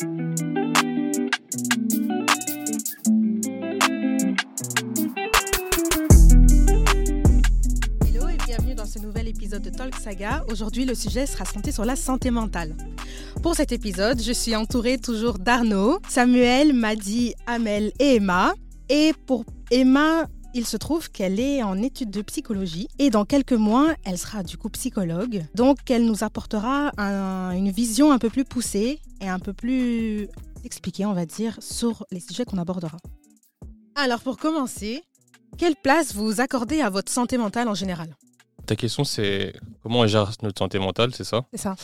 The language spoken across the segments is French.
Hello et bienvenue dans ce nouvel épisode de Talk Saga. Aujourd'hui, le sujet sera centré sur la santé mentale. Pour cet épisode, je suis entourée toujours d'Arnaud, Samuel, Madi, Amel et Emma. Et pour Emma, il se trouve qu'elle est en études de psychologie et dans quelques mois, elle sera du coup psychologue. Donc, elle nous apportera un- une vision un peu plus poussée et un peu plus expliquée, on va dire, sur les sujets qu'on abordera. Alors, pour commencer, quelle place vous accordez à votre santé mentale en général? Ta question, c'est comment on gère notre santé mentale, c'est ça? C'est ça.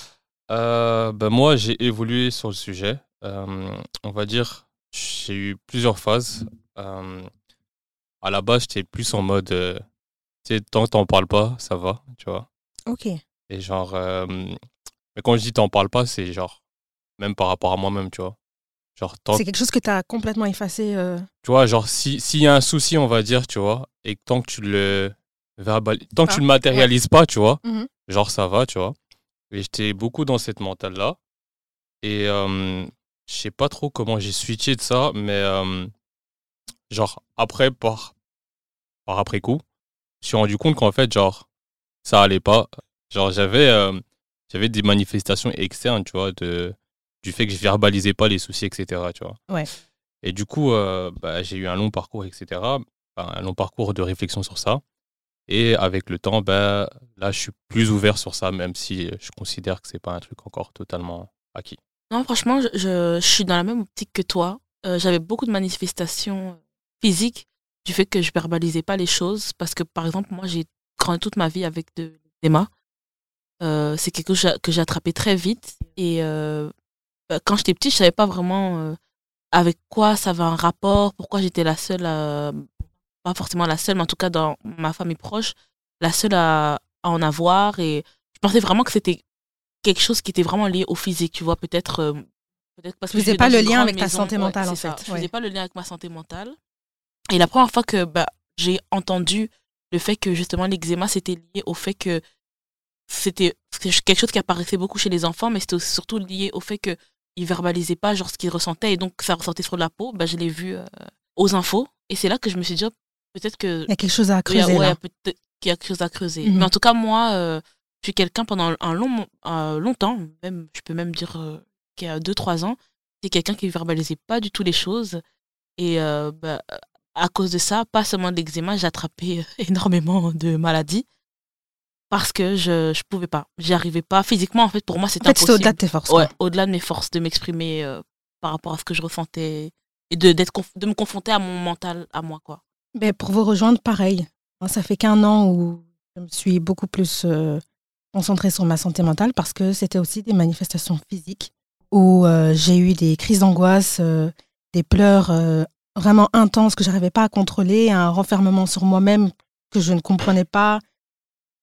Euh, ben Moi, j'ai évolué sur le sujet. Euh, on va dire, j'ai eu plusieurs phases. Euh, à la base, j'étais plus en mode, euh, tu sais, tant que t'en parles pas, ça va, tu vois. Ok. Et genre, euh, mais quand je dis t'en parles pas, c'est genre, même par rapport à moi-même, tu vois. Genre, tant C'est quelque chose que tu as complètement effacé. euh, tu vois, genre, si- s'il y a un souci, on va dire, tu vois, et tant que tu le verbal... tant que Ah, tu le matérialises pas, tu vois, Mhm. genre, ça va, tu vois. Et j'étais beaucoup dans cette mentale-là. Et euh, je sais pas trop comment j'ai switché de ça, mais genre, après, par, par après coup, je suis rendu compte qu'en fait, genre, ça allait pas. Genre, j'avais euh, j'avais des manifestations externes, tu vois, de, du fait que je verbalisais pas les soucis, etc., tu vois. Ouais. Et du coup, euh, bah, j'ai eu un long parcours, etc., enfin, un long parcours de réflexion sur ça. Et avec le temps, bah, là, je suis plus ouvert sur ça, même si je considère que c'est pas un truc encore totalement acquis. Non, franchement, je, je, je suis dans la même optique que toi. Euh, J'avais beaucoup de manifestations physiques du fait que je verbalisais pas les choses. Parce que, par exemple, moi, j'ai grandi toute ma vie avec de l'eczéma. Euh, c'est quelque chose que j'ai- attrapé très vite. Et euh, bah, quand j'étais petite, je savais pas vraiment euh, avec quoi ça avait un rapport, pourquoi j'étais la seule, à- pas forcément la seule, mais en tout cas dans ma famille proche, la seule à, à en avoir. Et je pensais vraiment que c'était quelque chose qui était vraiment lié au physique, tu vois, peut-être. euh, peut-être parce que faisais je vis pas le lien avec ta maison. santé Ouais, mentale, en c'est ça. fait, Je ouais. faisais pas le lien avec ma santé mentale. Et la première fois que bah, j'ai entendu le fait que justement l'eczéma c'était lié au fait que c'était quelque chose qui apparaissait beaucoup chez les enfants, mais c'était surtout lié au fait qu'ils ne verbalisaient pas genre ce qu'ils ressentaient et donc ça ressortait sur la peau. Bah, je l'ai vu euh, aux infos et c'est là que je me suis dit oh, peut-être que Il y a quelque chose à il creuser ouais, qu'il y a quelque chose à creuser. Mhm. Mais en tout cas, moi, euh, je suis quelqu'un pendant un long, euh, longtemps, même, je peux même dire euh, qu'il y a 2-3 ans, c'est quelqu'un qui ne verbalisait pas du tout les choses. Et euh, bah, à cause de ça, pas seulement de l'eczéma, j'ai attrapé énormément de maladies parce que je ne pouvais pas. J'y arrivais pas. Physiquement, en fait, pour moi, En c'était fait, c'était impossible. au-delà de tes forces. Ouais, au-delà de mes forces, de m'exprimer euh, par rapport à ce que je ressentais et de, d'être de me confronter à mon mental, à moi, quoi. Mais pour vous rejoindre, pareil. Ça fait qu'un an où je me suis beaucoup plus euh, concentrée sur ma santé mentale parce que c'était aussi des manifestations physiques où euh, j'ai eu des crises d'angoisse, des pleurs vraiment intenses que j'arrivais pas à contrôler, un renfermement sur moi-même que je ne comprenais pas.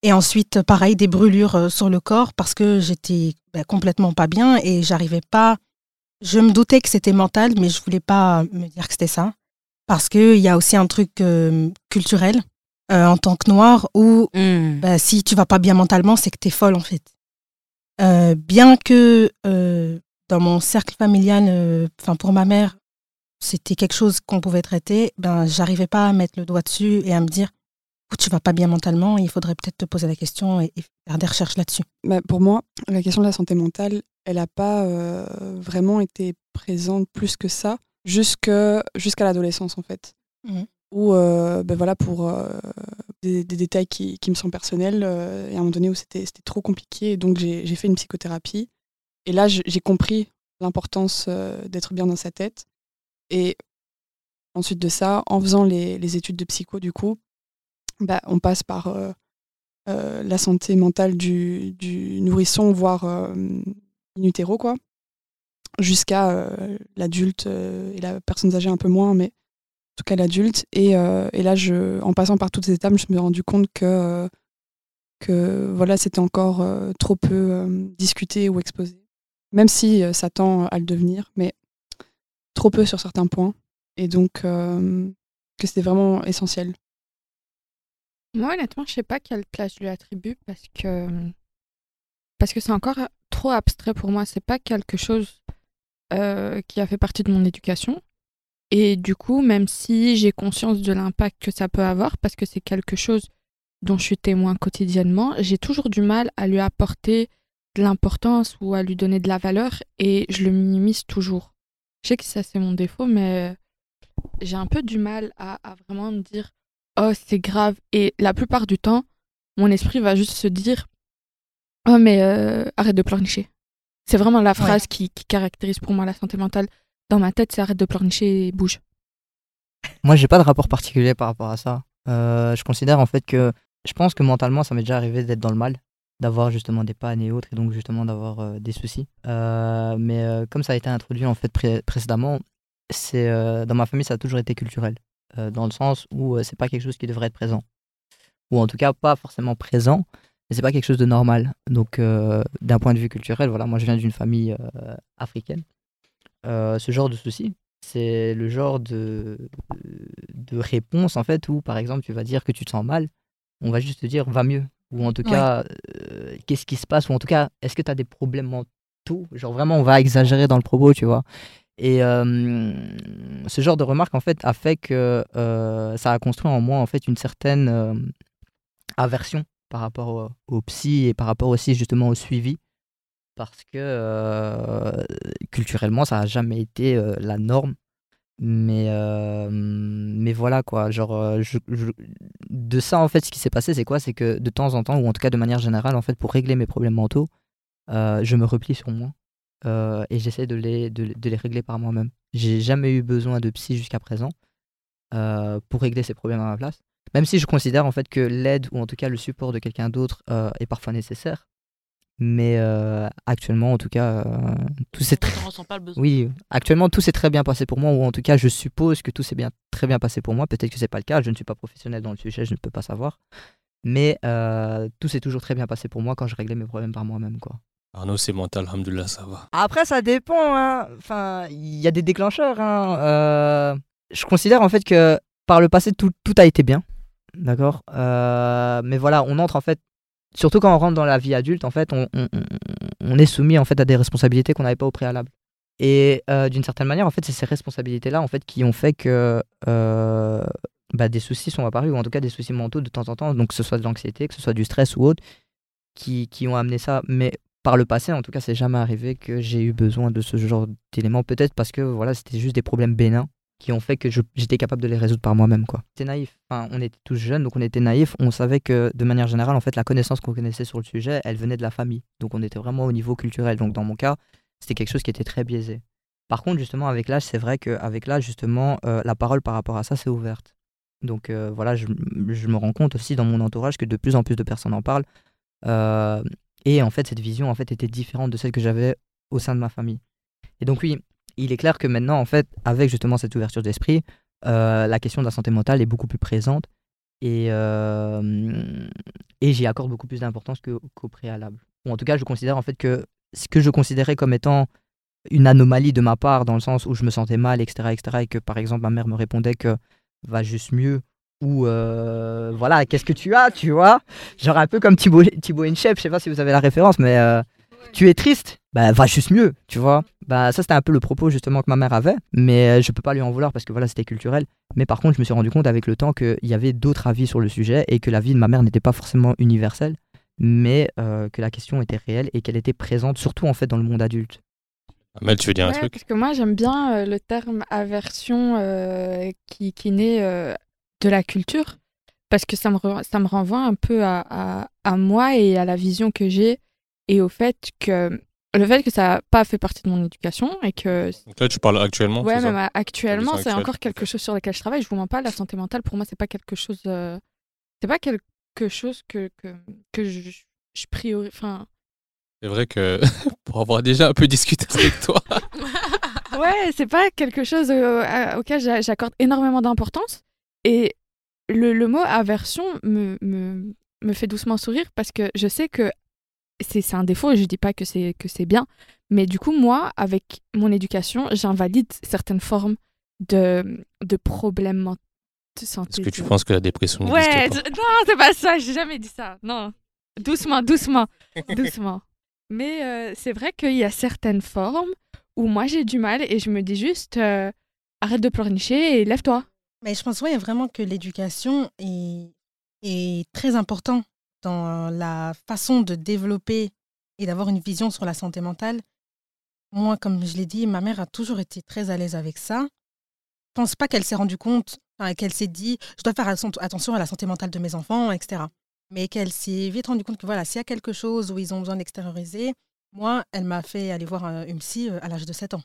Et ensuite, pareil, des brûlures euh, sur le corps parce que j'étais ben, complètement pas bien et j'arrivais pas. Je me doutais que c'était mental, mais je voulais pas me dire que c'était ça parce qu'il y a aussi un truc euh, culturel euh, en tant que noire où bah, si tu vas pas bien mentalement, c'est que tu es folle en fait. Euh, bien que euh, dans mon cercle familial, euh, enfin pour ma mère, c'était quelque chose qu'on pouvait traiter, ben j'arrivais pas à mettre le doigt dessus et à me dire tu vas pas bien mentalement, il faudrait peut-être te poser la question et, et faire des recherches là-dessus. Bah, pour moi, la question de la santé mentale, elle n'a pas euh, vraiment été présente plus que ça jusqu'à l'adolescence en fait. Mhm. Où, euh, ben voilà, pour euh, des, des détails qui, qui me sont personnels, euh, et à un moment donné où c'était trop compliqué, et donc j'ai fait une psychothérapie. Et là, j'ai compris l'importance d'être bien dans sa tête. Et ensuite de ça, en faisant les, les études de psycho, du coup, bah, on passe par euh, euh, la santé mentale du, du nourrisson, voire euh, utero, quoi, jusqu'à euh, l'adulte et la personne âgée un peu moins, mais en tout cas l'adulte. Et, et là, je, en passant par toutes ces étapes, je me suis rendu compte que, que voilà, c'était encore trop peu discuté ou exposé, même si ça tend à le devenir, mais trop peu sur certains points. Et donc, euh, que c'était vraiment essentiel. Moi, honnêtement, je sais pas quelle place je lui attribue parce que parce que c'est encore trop abstrait pour moi. C'est pas quelque chose euh, qui a fait partie de mon éducation. Et du coup, même si j'ai conscience de l'impact que ça peut avoir, parce que c'est quelque chose dont je suis témoin quotidiennement, j'ai toujours du mal à lui apporter de l'importance ou à lui donner de la valeur et je le minimise toujours. Je sais que ça c'est mon défaut, mais j'ai un peu du mal à, à vraiment me dire oh c'est grave et la plupart du temps mon esprit va juste se dire oh mais euh, arrête de pleurnicher. C'est vraiment la phrase qui, qui caractérise pour moi la santé mentale. Dans ma tête, c'est arrête de pleurnicher et bouge. Moi, j'ai pas de rapport particulier par rapport à ça. Euh, je considère en fait que je pense que mentalement, ça m'est déjà arrivé d'être dans le mal, d'avoir justement des pannes et autres, et donc justement d'avoir euh, des soucis. Euh, mais euh, comme ça a été introduit en fait pré- précédemment, c'est dans ma famille, ça a toujours été culturel, dans le sens où c'est pas quelque chose qui devrait être présent, ou en tout cas pas forcément présent, mais c'est pas quelque chose de normal. Donc d'un point de vue culturel, voilà, moi je viens d'une famille africaine. Ce genre de souci, c'est le genre de, de réponse en fait où par exemple tu vas dire que tu te sens mal, on va juste te dire va mieux ou en tout Ouais. cas euh, qu'est-ce qui se passe ou en tout cas est-ce que tu as des problèmes mentaux? Genre vraiment on va exagérer dans le propos tu vois. Et euh, ce genre de remarque en fait a fait que euh, ça a construit en moi en fait une certaine aversion par rapport au, au psy et par rapport aussi justement au suivi. Parce que euh, culturellement ça a jamais été la norme mais euh, mais voilà quoi. Genre euh, je- de ça en fait ce qui s'est passé c'est quoi? C'est que de temps en temps ou en tout cas de manière générale en fait pour régler mes problèmes mentaux euh, je me replie sur moi et j'essaie de les de, de les régler par moi-même. J'ai jamais eu besoin de psy jusqu'à présent pour régler ces problèmes à ma place. Même si je considère en fait que l'aide ou en tout cas le support de quelqu'un d'autre est parfois nécessaire mais euh, actuellement en tout cas euh, tout s'est très ne ressent pas le besoin. oui, actuellement tout s'est très bien passé pour moi, ou en tout cas je suppose que tout s'est bien, très bien passé pour moi. Peut-être que c'est pas le cas, je ne suis pas professionnel dans le sujet, je ne peux pas savoir. Mais euh, tout s'est toujours très bien passé pour moi quand je réglais mes problèmes par moi-même. quoi. Arnaud, c'est mental, alhamdoulilah, ça va. Après, ça dépend. hein. Enfin, il y a des déclencheurs. hein. Euh, je considère en fait que par le passé tout, tout a été bien, d'accord? Euh, mais voilà, on entre en fait, surtout quand on rentre dans la vie adulte, en fait, on, est soumis en fait à des responsabilités qu'on n'avait pas au préalable. Et euh, d'une certaine manière, en fait, c'est ces responsabilités-là en fait qui ont fait que euh, bah, des soucis sont apparus, ou en tout cas des soucis mentaux de temps en temps, donc que ce soit de l'anxiété, que ce soit du stress ou autre, qui, qui ont amené ça. Mais par le passé, en tout cas, c'est jamais arrivé que j'ai eu besoin de ce genre d'éléments. Peut-être parce que voilà, c'était juste des problèmes bénins qui ont fait que j'étais capable de les résoudre par moi-même. quoi. C'était naïf. Enfin, on était tous jeunes, donc on était naïfs. On savait que de manière générale, en fait, la connaissance qu'on connaissait sur le sujet, elle venait de la famille. Donc on était vraiment au niveau culturel. Donc dans mon cas, c'était quelque chose qui était très biaisé. Par contre, justement, avec l'âge, c'est vrai qu'avec l'âge, justement, euh, la parole par rapport à ça s'est ouverte. Donc euh, voilà, je, je me rends compte aussi dans mon entourage que de plus en plus de personnes en parlent. Euh, et en fait, cette vision en fait était différente de celle que j'avais au sein de ma famille. Et donc oui, il est clair que maintenant, en fait, avec justement cette ouverture d'esprit, euh, la question de la santé mentale est beaucoup plus présente et, euh, j'y accorde beaucoup plus d'importance qu'au préalable. En tout cas, je considère en fait que ce que je considérais comme étant une anomalie de ma part, dans le sens où je me sentais mal, etc., etc., et que par exemple ma mère me répondait que va juste mieux, ou euh, voilà, qu'est-ce que tu as, tu vois? Genre un peu comme Thibaut, Thibaut Inchep, je sais pas si vous avez la référence, mais tu es triste, bah va juste mieux, tu vois Bah ça c'était un peu le propos justement que ma mère avait, mais euh, je peux pas lui en vouloir parce que voilà, c'était culturel. Mais par contre, je me suis rendu compte avec le temps qu'il y avait d'autres avis sur le sujet et que la vie de ma mère n'était pas forcément universelle, mais euh, que la question était réelle et qu'elle était présente, surtout en fait dans le monde adulte. Amel, tu veux dire un truc? Parce que moi, j'aime bien euh, le terme aversion euh, qui, qui naît euh, de la culture. Parce que ça me, re- ça me renvoie un peu à, à, à moi et à la vision que j'ai. Et au fait que. Le fait que ça n'a pas fait partie de mon éducation et que. Donc là, tu parles actuellement Ouais, ça même à- actuellement, c'est encore quelque chose sur lequel je travaille. Je vous mens pas, la santé mentale, pour moi, c'est pas quelque chose. euh, C'est pas quelque chose que, que, que je, je priorise. Enfin, C'est vrai que pour avoir déjà un peu discuté avec toi, Ouais, c'est pas quelque chose euh, auquel j'a- j'accorde énormément d'importance. Et le, le mot aversion me, me, me fait doucement sourire parce que je sais que c'est c'est un défaut et je dis pas que c'est que c'est bien. Mais du coup, moi, avec mon éducation, j'invalide certaines formes de, de problèmes ment- de santé. est-ce que tu penses que la dépression Ouais, n'existe pas je- non, c'est pas ça, j'ai jamais dit ça. Non, doucement, doucement, doucement. Mais euh, c'est vrai qu'il y a certaines formes où moi j'ai du mal et je me dis juste euh, arrête de pleurnicher et lève-toi. Mais je pense ouais, vraiment que l'éducation est, est très important dans la façon de développer et d'avoir une vision sur la santé mentale. Moi, comme je l'ai dit, ma mère a toujours été très à l'aise avec ça. Je pense pas qu'elle s'est rendue compte, qu'elle s'est dit, je dois faire atten- attention à la santé mentale de mes enfants, etc. Mais qu'elle s'est vite rendue compte que voilà, s'il y a quelque chose où ils ont besoin d'extérioriser, moi, elle m'a fait aller voir un- une psy euh, à l'âge de 7 ans.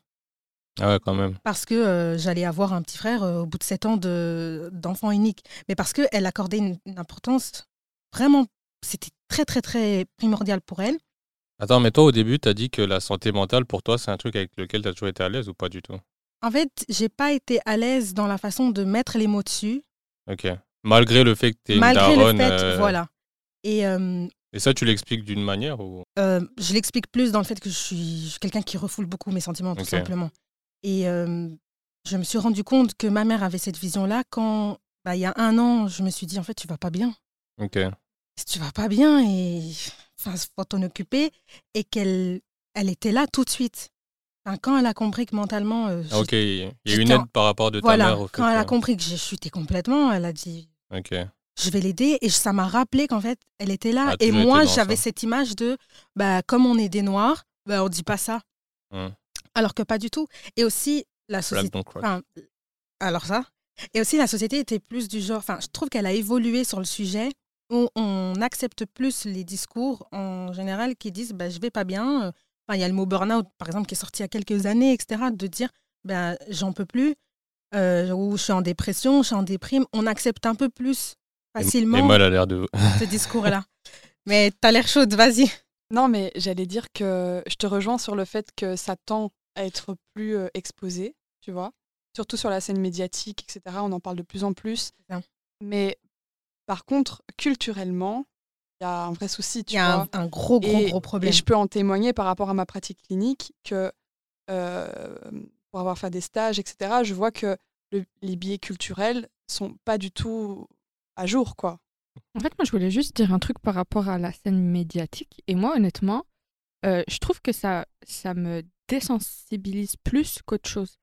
Ah ouais, quand même. Parce que euh, j'allais avoir un petit frère euh, au bout de 7 ans de- d'enfant unique. Mais parce qu'elle accordait une, une importance vraiment, c'était très, très, très primordial pour elle. Attends, mais toi, au début, tu as dit que la santé mentale, pour toi, c'est un truc avec lequel tu as toujours été à l'aise ou pas du tout? En fait, j'ai pas été à l'aise dans la façon de mettre les mots dessus, Ok. Malgré le fait que tu es une malgré daronne. le fait, euh, voilà. Et euh, Et ça, tu l'expliques d'une manière ou? euh, je l'explique plus dans le fait que je suis, quelqu'un qui refoule beaucoup mes sentiments, tout simplement. Et je me suis rendu compte que ma mère avait cette vision-là quand, bah, il y a un an, je me suis dit, en fait, tu vas pas bien. Ok. Si tu vas pas bien, et enfin, faut t'en occuper. Et qu'elle elle était là tout de suite. Enfin, quand elle a compris que mentalement, euh, Ah, ok, il y a une j'étais en- aide par rapport de ta voilà, mère au fait quand elle a compris que j'ai chuté complètement, elle a dit Ok. je vais l'aider et ça m'a rappelé qu'en fait elle était là Ah, et moi j'avais cette image de bah comme on est des noirs bah on dit pas ça Hmm. alors que pas du tout et aussi la société enfin, alors ça et aussi la société était plus du genre enfin je trouve qu'elle a évolué sur le sujet où on accepte plus les discours en général qui disent bah je vais pas bien enfin il y a le mot burn-out par exemple qui est sorti il y a quelques années etc de dire bah j'en peux plus euh, ou je suis en dépression, je suis en déprime, on accepte un peu plus facilement Et moi, elle a l'air de. ce discours-là. Mais t'as l'air chaude, vas-y. Non, mais j'allais dire que je te rejoins sur le fait que ça tend à être plus euh, exposé, tu vois. Surtout sur la scène médiatique, etc. On en parle de plus en plus. Mais par contre, culturellement, il y a un vrai souci, Il y a vois. un, un gros, gros, Et- gros problème. Et je peux en témoigner par rapport à ma pratique clinique que euh, pour avoir fait des stages, etc., je vois que le- les biais culturels sont pas du tout à jour, quoi. En fait, moi, je voulais juste dire un truc par rapport à la scène médiatique. Et moi, honnêtement, euh, je trouve que ça, ça me désensibilise plus qu'autre chose.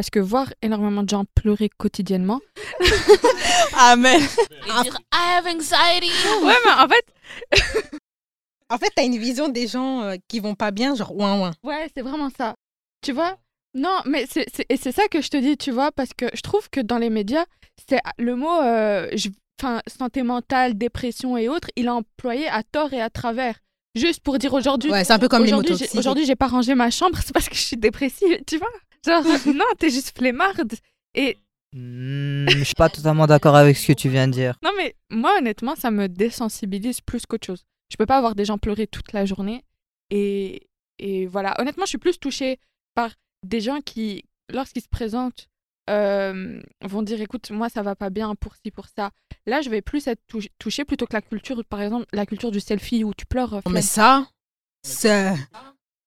Parce que voir énormément de gens pleurer quotidiennement. Amen. Et dire I have anxiety. Ouais, mais en fait, En fait, t'as une vision des gens euh, qui vont pas bien, genre ouin ouin. ouais, c'est vraiment ça. Tu vois? Non, mais c'est c'est- et c'est ça que je te dis, tu vois, parce que je trouve que dans les médias, c'est le mot euh, je- santé mentale, dépression et autres, il est employé à tort et à travers. Juste pour dire aujourd'hui, Ouais, c'est un peu comme les aujourd'hui, j'ai- aujourd'hui, j'ai pas rangé ma chambre, c'est parce que je suis dépressive, tu vois? Genre, non, t'es juste flemmarde. Et Hmm, je suis pas totalement d'accord avec ce que tu viens de dire. non, mais moi, honnêtement, ça me désensibilise plus qu'autre chose. Je peux pas avoir des gens pleurer toute la journée. Et, et voilà, honnêtement, je suis plus touchée par des gens qui, lorsqu'ils se présentent, euh, vont dire écoute, moi, ça va pas bien pour ci, pour ça. Là, je vais plus être tou- touchée plutôt que la culture, par exemple, la culture du selfie où tu pleures. euh, Mais ça, c'est.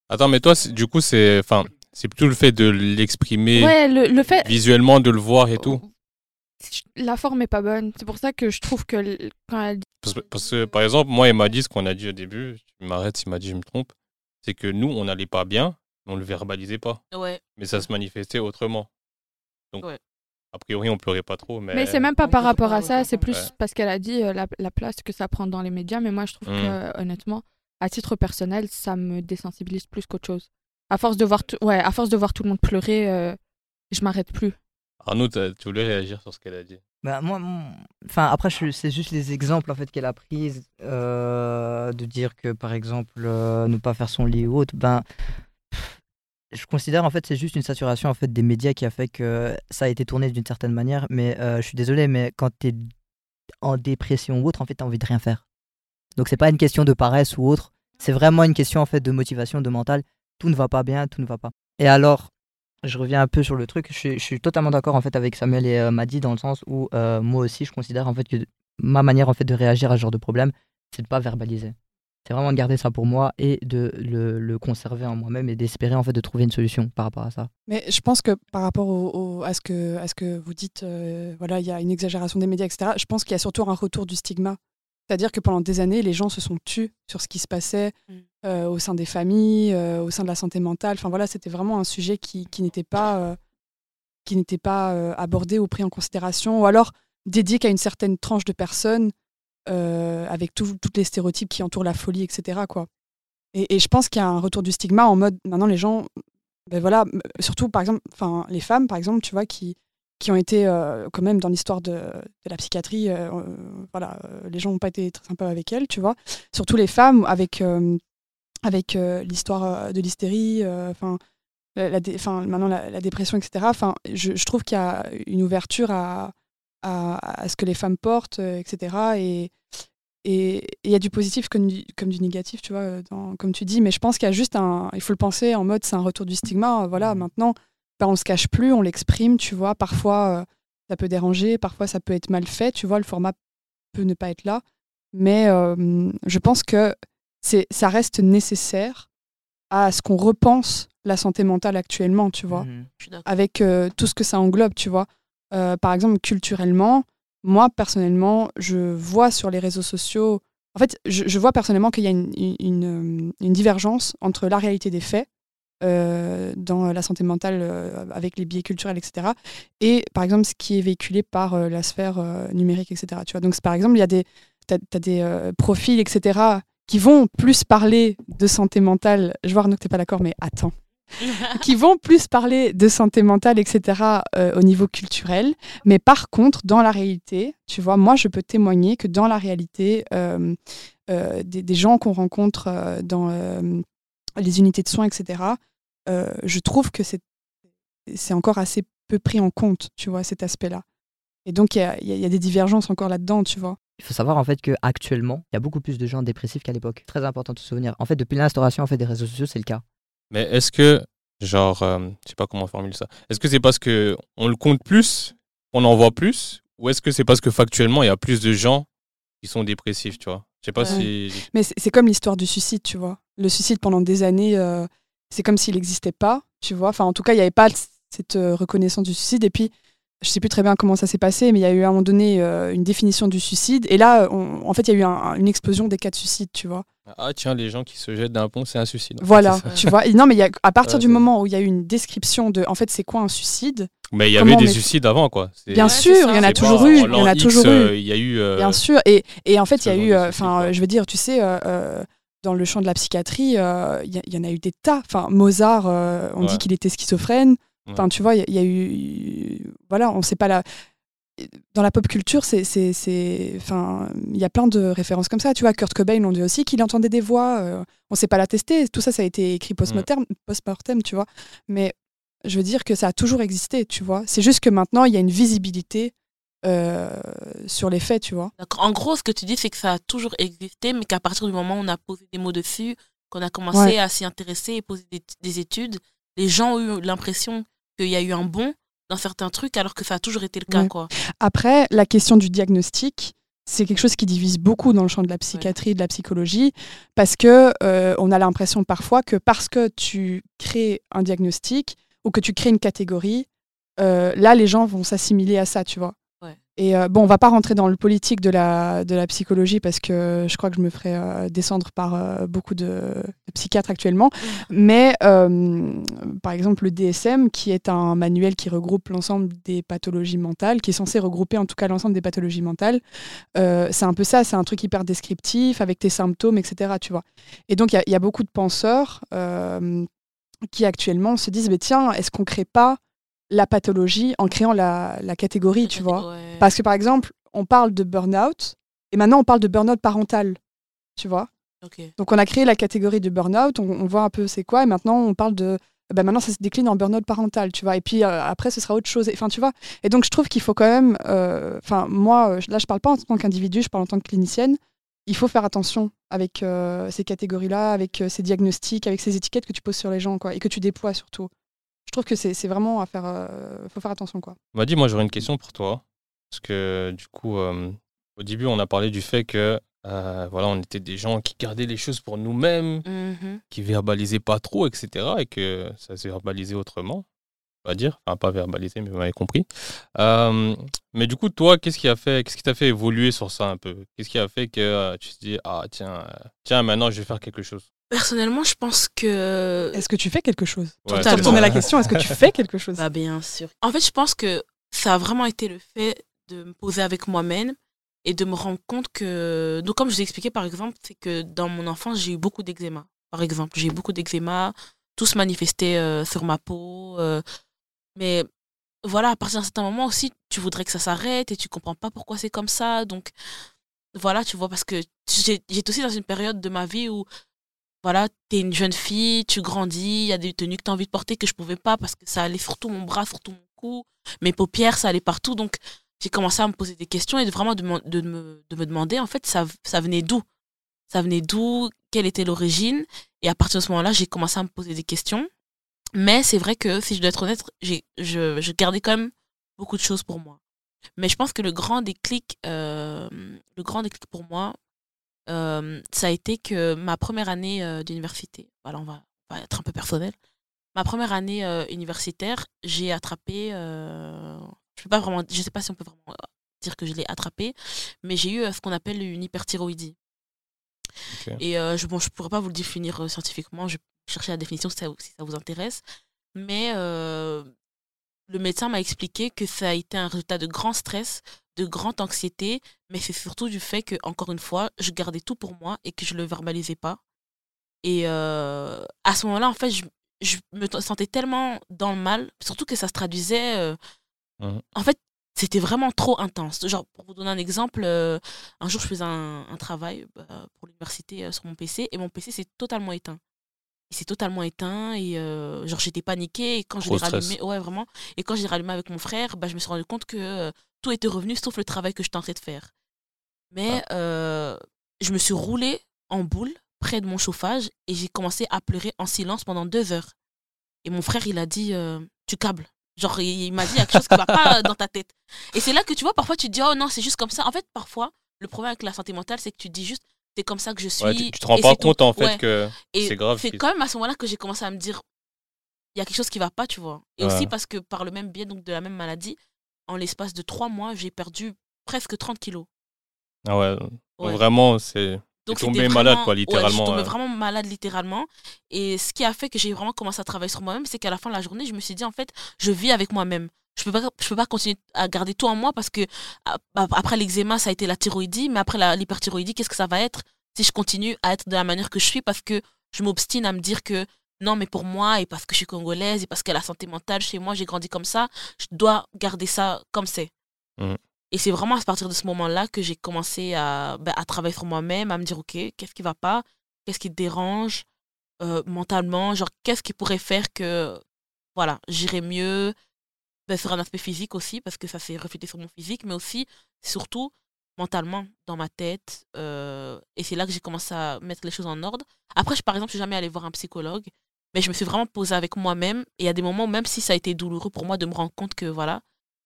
Attends, mais toi, du coup, c'est. Enfin, c'est plutôt le fait de l'exprimer Ouais, le, le fait. visuellement, de le voir et tout. La forme est pas bonne. C'est pour ça que je trouve que quand elle Parce que, parce que, par exemple, moi, il m'a dit ce qu'on a dit au début. Tu m'arrêtes s'il m'a dit je me trompe. C'est que nous, on n'allait pas bien, mais on le verbalisait pas. Ouais. Mais ça se manifestait autrement. Donc, Ouais. a priori, on pleurait pas trop. Mais, Mais c'est même pas par rapport à ça, c'est plus Ouais. parce qu'elle a dit euh, la, la place que ça prend dans les médias. Mais moi, je trouve Mm. que, honnêtement, à titre personnel, ça me désensibilise plus qu'autre chose. À force de voir, tout- ouais, à force de voir tout le monde pleurer, euh, je m'arrête plus. Arnaud, t'as- tu voulais réagir sur ce qu'elle a dit? Bah, moi, enfin, après, c'est juste les exemples en fait qu'elle a prises euh, de dire que, par exemple, euh, ne pas faire son lit ou autre. Ben, je considère en fait c'est juste une saturation en fait des médias qui a fait que ça a été tourné d'une certaine manière. Mais euh, je suis désolé, mais quand tu es en dépression ou autre, en fait, tu as envie de rien faire. Donc c'est pas une question de paresse ou autre. C'est vraiment une question en fait de motivation, de mental. Tout ne va pas bien, tout ne va pas. Et alors, je reviens un peu sur le truc. Je suis, totalement d'accord en fait avec Samuel et euh, Madi dans le sens où euh, moi aussi je considère en fait que ma manière en fait de réagir à ce genre de problème, c'est de pas verbaliser. C'est vraiment de garder ça pour moi et de le, conserver en moi-même et d'espérer en fait de trouver une solution par rapport à ça. Mais je pense que par rapport au, au- à, ce que, à ce que vous dites, euh, voilà, il y a une exagération des médias, etc. Je pense qu'il y a surtout un retour du stigma C'est-à-dire que pendant des années, les gens se sont tus sur ce qui se passait Mm. euh, au sein des familles, euh, au sein de la santé mentale. Enfin voilà, c'était vraiment un sujet qui, qui n'était pas, euh, qui n'était pas euh, abordé ou pris en considération, ou alors dédié qu'à une certaine tranche de personnes, avec tous toutes les stéréotypes qui entourent la folie, etc. Quoi. Et, et je pense qu'il y a un retour du stigma en mode maintenant les gens, ben voilà, surtout par exemple, enfin les femmes par exemple, tu vois, qui qui ont été euh, quand même dans l'histoire de, de la psychiatrie, euh, voilà, euh, les gens n'ont pas été très sympas avec elles, tu vois. Surtout les femmes avec euh, avec l'histoire de l'hystérie, enfin maintenant la, la dépression, etc. Enfin, je, je trouve qu'il y a une ouverture à, à, à ce que les femmes portent, etc. Et et il y a du positif comme du, comme du négatif, tu vois, dans- comme tu dis. Mais je pense qu'il y a juste un, il faut le penser en mode c'est un retour du stigma. Voilà, maintenant, ben, on se cache plus, on l'exprime, tu vois. Parfois, euh, ça peut déranger, parfois ça peut être mal fait, tu vois. Le format peut ne pas être là, mais euh, je pense que c'est, ça reste nécessaire à ce qu'on repense la santé mentale actuellement, tu vois d'accord. avec euh, tout ce que ça englobe, tu vois. Euh, par exemple, culturellement, moi, personnellement, je vois sur les réseaux sociaux... En fait, je, je vois personnellement qu'il y a une, une- une, une divergence entre la réalité des faits euh, dans la santé mentale euh, avec les biais culturels, etc. Et, par exemple, ce qui est véhiculé par euh, la sphère euh, numérique, etc. Tu vois. Donc, par exemple, il y a des... T'as, t'as des euh, profils, etc., qui vont plus parler de santé mentale. Je vois, Arnaud, que t'es pas d'accord, mais attends qui vont plus parler de santé mentale, etc., euh, au niveau culturel. Mais par contre, dans la réalité, tu vois, moi, je peux témoigner que dans la réalité, euh, euh, des, des gens qu'on rencontre euh, dans euh, les unités de soins, etc., euh, je trouve que c'est c'est encore assez peu pris en compte, tu vois, cet aspect-là. Et donc, il y a, y y des divergences encore là-dedans, tu vois. Il faut savoir en fait qu'actuellement, il y a beaucoup plus de gens dépressifs qu'à l'époque. Très important de se souvenir. En fait, depuis l'instauration en fait, des réseaux sociaux, c'est le cas. Mais est-ce que, genre, euh, je sais pas comment formuler ça, est-ce que c'est parce que on le compte plus, on en voit plus, ou est-ce que c'est parce que factuellement il y a plus de gens qui sont dépressifs, tu vois? Je sais pas Ouais. si. Mais c'est c'est comme l'histoire du suicide, tu vois. Le suicide, pendant des années, euh, c'est comme s'il n'existait pas, tu vois. Enfin, en tout cas, il n'y avait pas cette euh, reconnaissance du suicide. Et puis, je sais plus très bien comment ça s'est passé, mais il y a eu à un moment donné euh, une définition du suicide. Et là, on- en fait, il y a eu un- une explosion des cas de suicide, tu vois. Ah tiens, les gens qui se jettent d'un pont, c'est un suicide. Voilà, tu vois. Et non, mais il y a, à partir Ouais, du moment où il y a eu une description de, en fait, c'est quoi un suicide Mais il y avait des met- suicides avant, quoi. Bien Ouais, sûr, il y en a toujours eu. Il y en a toujours euh, eu. Il y a eu. euh, Bien sûr. Et, et en fait, il y a eu, euh, enfin, je veux dire, tu sais, euh, euh, dans le champ de la psychiatrie, euh, il y, en a eu des tas. Enfin, Mozart, euh, on Ouais. dit qu'il était schizophrène. Ouais. Enfin, tu vois, il y, a- il y a eu, voilà, on sait pas la. Dans la pop culture, c'est, c'est, c'est- enfin, il y a plein de références comme ça. Tu vois, Kurt Cobain, on dit aussi qu'il entendait des voix. euh, on sait pas l'attester. Tout ça, ça a été écrit post-mortem, post-mortem, tu vois. Mais je veux dire que ça a toujours existé, tu vois. C'est juste que maintenant, il y a une visibilité euh, sur les faits, tu vois. D'accord. En gros, ce que tu dis, c'est que ça a toujours existé, mais qu'à partir du moment où on a posé des mots dessus, qu'on a commencé Ouais. à s'y intéresser et poser des, des études, les gens ont eu l'impression qu'il y a eu un bond dans certains trucs, alors que ça a toujours été le cas, Ouais. quoi. Après, la question du diagnostic, c'est quelque chose qui divise beaucoup dans le champ de la psychiatrie, de la psychologie, parce que euh, on a l'impression parfois que parce que tu crées un diagnostic ou que tu crées une catégorie, euh, là les gens vont s'assimiler à ça, tu vois. Et euh, bon, on va pas rentrer dans le politique de la, de la psychologie parce que je crois que je me ferai euh, descendre par euh, beaucoup de, de psychiatres actuellement. Mais euh, par exemple, le DSM, qui est un manuel qui regroupe l'ensemble des pathologies mentales, qui est censé regrouper en tout cas l'ensemble des pathologies mentales, c'est un peu ça, c'est un truc hyper descriptif avec tes symptômes, etc. Tu vois. Et donc, il y y, a beaucoup de penseurs qui actuellement se disent, mais tiens, est-ce qu'on crée pas la pathologie en créant la, la catégorie, tu vois Ouais. parce que par exemple, on parle de burn-out et maintenant on parle de burn-out parental. Tu vois. Donc on a créé la catégorie de burn-out, on, on voit un peu c'est quoi et maintenant on parle de ben maintenant ça se décline en burn-out parental, tu vois. Et puis euh, après ce sera autre chose. Enfin tu vois. Et donc je trouve qu'il faut quand même euh, enfin moi euh, là je parle pas en tant qu'individu, je parle en tant que clinicienne. Il faut faire attention avec euh, ces catégories-là, avec ces diagnostics, avec ces étiquettes que tu poses sur les gens quoi et que tu déploies surtout. Je trouve que c'est vraiment à faire euh, faut faire attention quoi. m'a dit, moi j'aurais une question pour toi. Parce que du coup, euh, au début, on a parlé du fait que euh, voilà, on était des gens qui gardaient les choses pour nous-mêmes, Mhm. qui verbalisaient pas trop, etc. Et que ça se verbalisait autrement, on va dire. Enfin, pas verbalisé, mais vous m'avez compris. Euh, Mais du coup, toi, qu'est-ce qui a fait, qu'est-ce qui t'a fait évoluer sur ça un peu? Qu'est-ce qui a fait que euh, tu te dis ah tiens, euh, tiens maintenant je vais faire quelque chose? Personnellement, je pense que. Est-ce que tu fais quelque chose? Ouais, Totalement. Retourner la question, est-ce que tu fais quelque chose? Bah, bien sûr. En fait, je pense que ça a vraiment été le fait de me poser avec moi-même et de me rendre compte que. Donc, comme je vous ai expliqué, par exemple, c'est que dans mon enfance, j'ai eu beaucoup d'eczéma. Par exemple, j'ai eu beaucoup d'eczéma. Tout se manifestait euh, sur ma peau. euh, mais voilà, à partir d'un certain moment aussi, tu voudrais que ça s'arrête et tu comprends pas pourquoi c'est comme ça. Donc, voilà, tu vois, parce que j'ai- j'étais aussi dans une période de ma vie où, voilà, tu es une jeune fille, tu grandis, il y a des tenues que tu as envie de porter que je pouvais pas parce que ça allait sur tout mon bras, sur tout mon cou, mes paupières, ça allait partout. Donc, j'ai commencé à me poser des questions et de vraiment de, me- de me, de me demander, en fait, ça, ça venait d'où? Ça venait d'où? Quelle était l'origine? Et à partir de ce moment-là, j'ai commencé à me poser des questions. Mais c'est vrai que, si je dois être honnête, j'ai- je, je gardais quand même beaucoup de choses pour moi. Mais je pense que le grand déclic, euh, le grand déclic pour moi, euh, ça a été que ma première année euh, d'université, voilà, on va, on va être un peu personnel. Ma première année euh, universitaire, j'ai attrapé, je peux pas vraiment, je sais pas si on peut vraiment dire que je l'ai attrapé, mais j'ai eu ce qu'on appelle une hyperthyroïdie. Et je, bon, je pourrais pas vous le définir scientifiquement, je vais chercher la définition si ça, si ça vous intéresse. Mais le médecin m'a expliqué que ça a été un résultat de grand stress, de grande anxiété, mais c'est surtout du fait que, encore une fois, je gardais tout pour moi et que je le verbalisais pas. Et euh, à ce moment-là, en fait, je, je me sentais tellement dans le mal, surtout que ça se traduisait. euh, Mhm. En fait, c'était vraiment trop intense. Genre, pour vous donner un exemple, euh, un jour, je faisais un, un travail euh, pour l'université sur mon PC et mon PC s'est totalement éteint. Il s'est totalement éteint et genre j'étais paniquée et quand je l'ai rallumé, ouais vraiment, et quand j'ai rallumé avec mon frère, bah, je me suis rendu compte que tout était revenu sauf le travail que je tentais de faire. Mais euh, je me suis roulée en boule près de mon chauffage et j'ai commencé à pleurer en silence pendant deux heures. Et mon frère, il a dit euh, Tu câbles. Genre, il, m'a dit Il y a quelque chose qui va pas dans ta tête. Et c'est là que tu vois, parfois tu te dis Oh non, c'est juste comme ça. En fait, parfois, le problème avec la santé mentale, c'est que tu te dis juste C'est comme ça que je suis. Ouais, tu, tu te rends pas tout. compte en fait Ouais. que c'est grave. C'est quand même à ce moment-là que j'ai commencé à me dire il y a quelque chose qui va pas, tu vois. Et Ouais. aussi parce que par le même biais donc de la même maladie, en l'espace de trois mois, j'ai perdu presque 30 kilos. Ah ouais. Ouais. Vraiment, c'est. Donc tombé c'était malade, vraiment- quoi, ouais, littéralement, je suis tombée ouais. vraiment malade littéralement. Et ce qui a fait que j'ai vraiment commencé à travailler sur moi-même, c'est qu'à la fin de la journée, je me suis dit en fait, je vis avec moi-même. Je peux pas, je peux pas continuer à garder tout en moi parce que après l'eczéma, ça a été la thyroïdie, mais après l'hyperthyroïdie, qu'est-ce que ça va être si je continue à être de la manière que je suis parce que je m'obstine à me dire que non, mais pour moi et parce que je suis congolaise et parce que la santé mentale chez moi, j'ai grandi comme ça, je dois garder ça comme c'est. Mhm. Et c'est vraiment à partir de ce moment-là que j'ai commencé à, ben, à travailler sur moi-même, à me dire, OK, qu'est-ce qui va pas? Qu'est-ce qui te dérange euh, mentalement? Genre, qu'est-ce qui pourrait faire que, voilà, j'irais mieux ben, sur un aspect physique aussi, parce que ça s'est reflété sur mon physique, mais aussi, surtout, mentalement, dans ma tête. euh, et c'est là que j'ai commencé à mettre les choses en ordre. Après, je, par exemple, je suis jamais allée voir un psychologue, mais je me suis vraiment posée avec moi-même. Et a des moments, même si ça a été douloureux pour moi de me rendre compte que, voilà,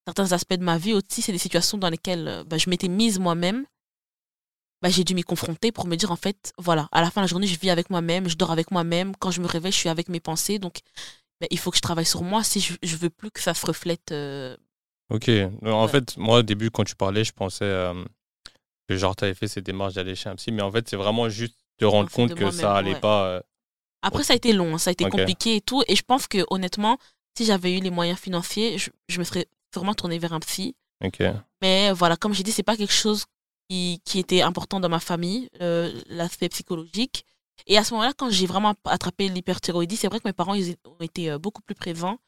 certains aspects de ma vie aussi, c'est des situations dans lesquelles euh, bah, je m'étais mise moi-même. Bah, j'ai dû m'y confronter pour me dire, en fait, voilà, à la fin de la journée, je vis avec moi-même, je dors avec moi-même. Quand je me réveille, je suis avec mes pensées. Donc, il faut que je travaille sur moi si je, je veux plus que ça se reflète. euh, Ok. En Ouais. fait, moi, au début, quand tu parlais, je pensais euh, que genre, tu avais fait ces démarches d'aller chez un psy, mais en fait, c'est vraiment juste te rendre fait compte que ça allait ouais. pas. euh, Après, ça a été long, hein, ça a été compliqué et tout. Et je pense que, honnêtement, si j'avais eu les moyens financiers, je, je me serais sûrement tournée vers un psy. Ok. Mais voilà, comme j'ai dit, c'est pas quelque chose qui, qui était important dans ma famille, euh, l'aspect psychologique. Et à ce moment-là, quand j'ai vraiment attrapé l'hyperthyroïdie, c'est vrai que mes parents ils ont été beaucoup plus présents